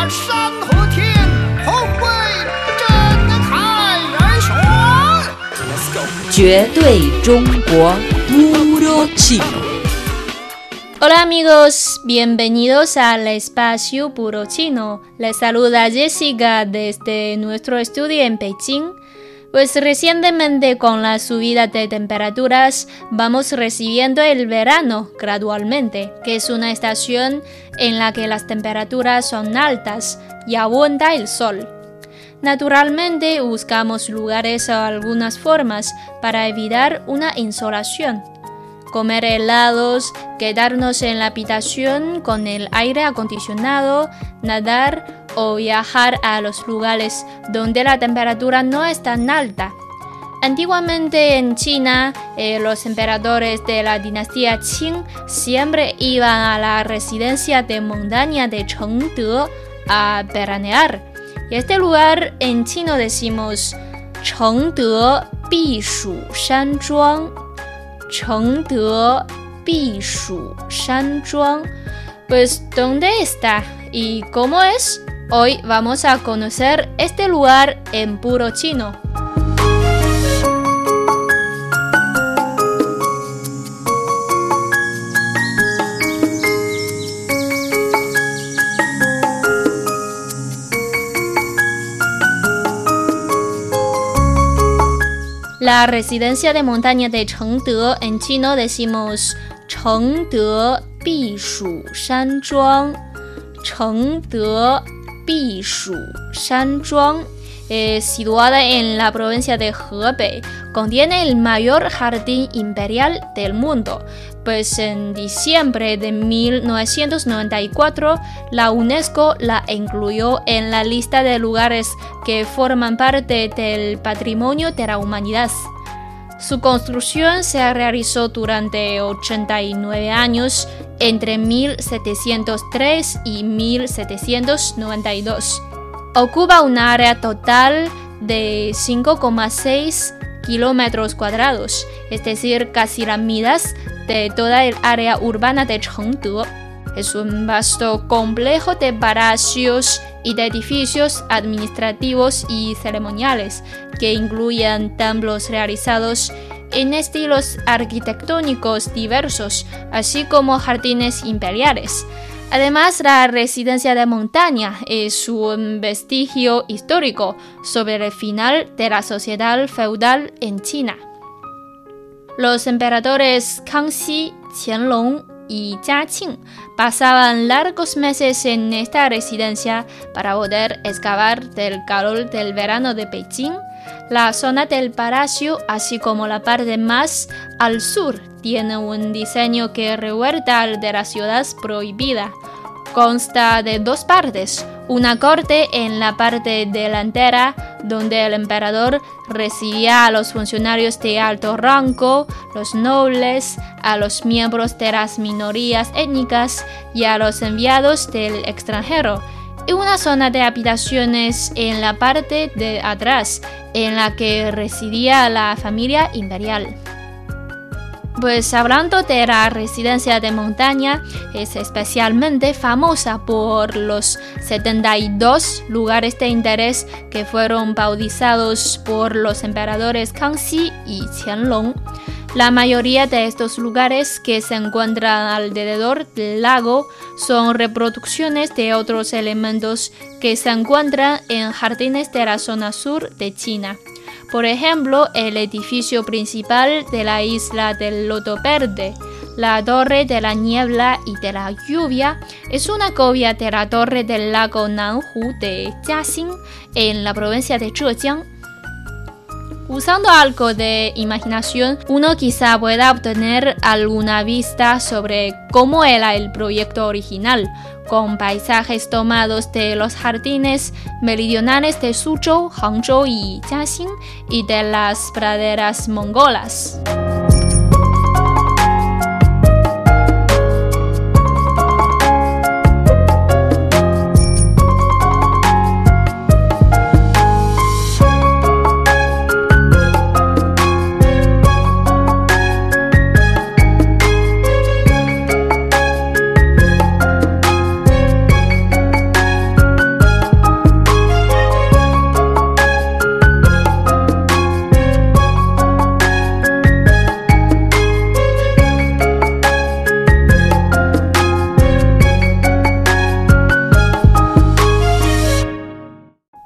把山和天同为真开而选。绝对中国 Puro Chino. Hola amigos, bienvenidos al espacio Puro Chino. Les saluda Jessica desde nuestro estudio en Beijing. Pues recientemente con la subida de temperaturas vamos recibiendo el verano gradualmente, que es una estación en la que las temperaturas son altas y abunda el sol. Naturalmente buscamos lugares o algunas formas para evitar una insolación comer helados, quedarnos en la habitación con el aire acondicionado, nadar o viajar a los lugares donde la temperatura no es tan alta. Antiguamente en China, eh, los emperadores de la dinastía Qing siempre iban a la residencia de montaña de Chengde a veranear. Y este lugar en chino decimos Chengde Bishu Shanzhuang Chengde Bishu Shanzhuang. Pues, ¿dónde está y cómo es? Hoy vamos a conocer este lugar en puro chino. La residencia de montaña de Chengde en chino decimos Chengde Bishu Shanzhuang. Chengde Bishu Shanzhuang es situada en la provincia de Hebei. Contiene el mayor jardín imperial del mundo, pues en diciembre de 1994 la UNESCO la incluyó en la lista de lugares que forman parte del patrimonio de la humanidad. Su construcción se realizó durante 89 años entre 1703 y 1792. Ocupa un área total de 5,6 kilómetros cuadrados, es decir, casi la mitad de toda el área urbana de Chengde. Es un vasto complejo de palacios y de edificios administrativos y ceremoniales que incluyen templos realizados en estilos arquitectónicos diversos, así como jardines imperiales. Además, la residencia de montaña es un vestigio histórico sobre el final de la sociedad feudal en China. Los emperadores Kangxi, Qianlong y Jiaqing pasaban largos meses en esta residencia para poder excavar del calor del verano de Beijing. La zona del palacio, así como la parte más al sur, tiene un diseño que revuelta al de la ciudad prohibida. Consta de dos partes, una corte en la parte delantera donde el emperador recibía a los funcionarios de alto rango, los nobles, a los miembros de las minorías étnicas y a los enviados del extranjero, y una zona de habitaciones en la parte de atrás en la que residía la familia imperial. Pues hablando de la residencia de montaña, es especialmente famosa por los 72 lugares de interés que fueron bautizados por los emperadores Kangxi y Qianlong. La mayoría de estos lugares que se encuentran alrededor del lago son reproducciones de otros elementos que se encuentran en jardines de la zona sur de China. Por ejemplo, el edificio principal de la isla del Loto Verde, la Torre de la Niebla y de la Lluvia, es una copia de la Torre del Lago Nanhu de Jiaxing en la provincia de Zhejiang. Usando algo de imaginación, uno quizá pueda obtener alguna vista sobre cómo era el proyecto original, con paisajes tomados de los jardines meridionales de Suzhou, Hangzhou y Jiaxing y de las praderas mongolas.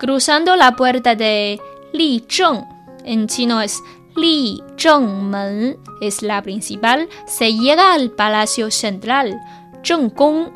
Cruzando la puerta de Zheng, en chino es Li Men, es la principal, se llega al Palacio Central, Zhenggong,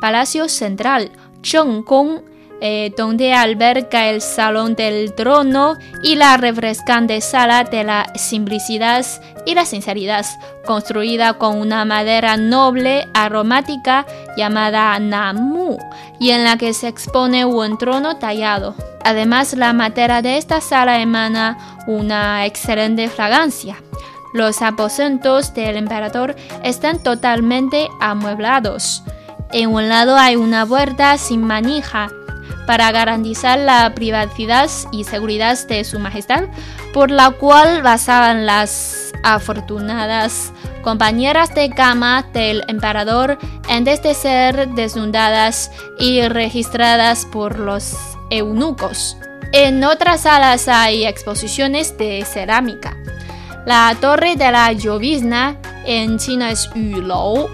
Palacio Central, Zhenggong, eh, donde alberga el Salón del Trono y la refrescante Sala de la Simplicidad y la Sinceridad, construida con una madera noble aromática llamada Namu, y en la que se expone un trono tallado. Además, la madera de esta sala emana una excelente fragancia. Los aposentos del emperador están totalmente amueblados. En un lado hay una puerta sin manija para garantizar la privacidad y seguridad de su majestad, por la cual basaban las afortunadas compañeras de cama del emperador antes de ser desnudadas y registradas por los eunucos. En otras salas hay exposiciones de cerámica. La torre de la llovizna en China es Yulou.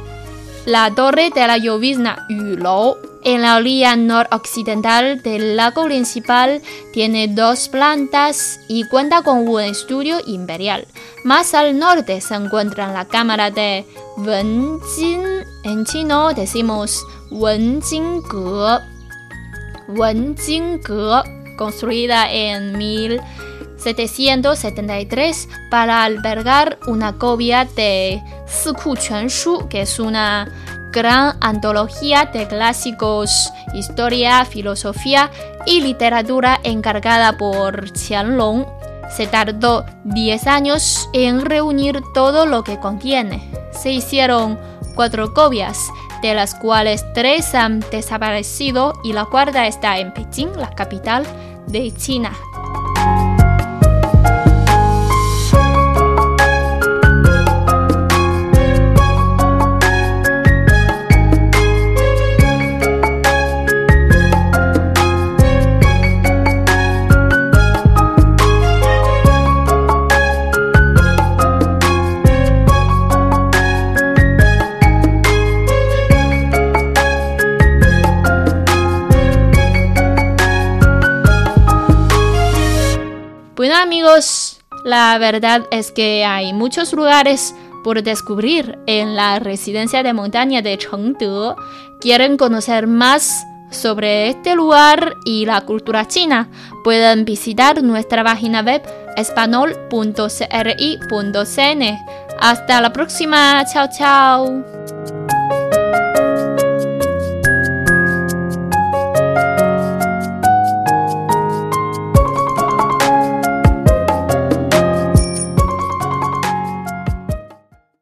La torre de la llovizna Yulou en la orilla noroccidental del lago principal tiene dos plantas y cuenta con un estudio imperial. Más al norte se encuentra la cámara de Wenjin. En chino decimos Wenjingge. Wenjingge, construida en 1773 para albergar una copia de Siku Shu, que es una gran antología de clásicos, historia, filosofía y literatura encargada por Qianlong. Se tardó 10 años en reunir todo lo que contiene. Se hicieron cuatro copias, de las cuales tres han desaparecido y la cuarta está en Pekín, la capital de China. Amigos, la verdad es que hay muchos lugares por descubrir en la residencia de montaña de Chengde. ¿Quieren conocer más sobre este lugar y la cultura china? Pueden visitar nuestra página web espanol.cri.cn. Hasta la próxima, chao chao.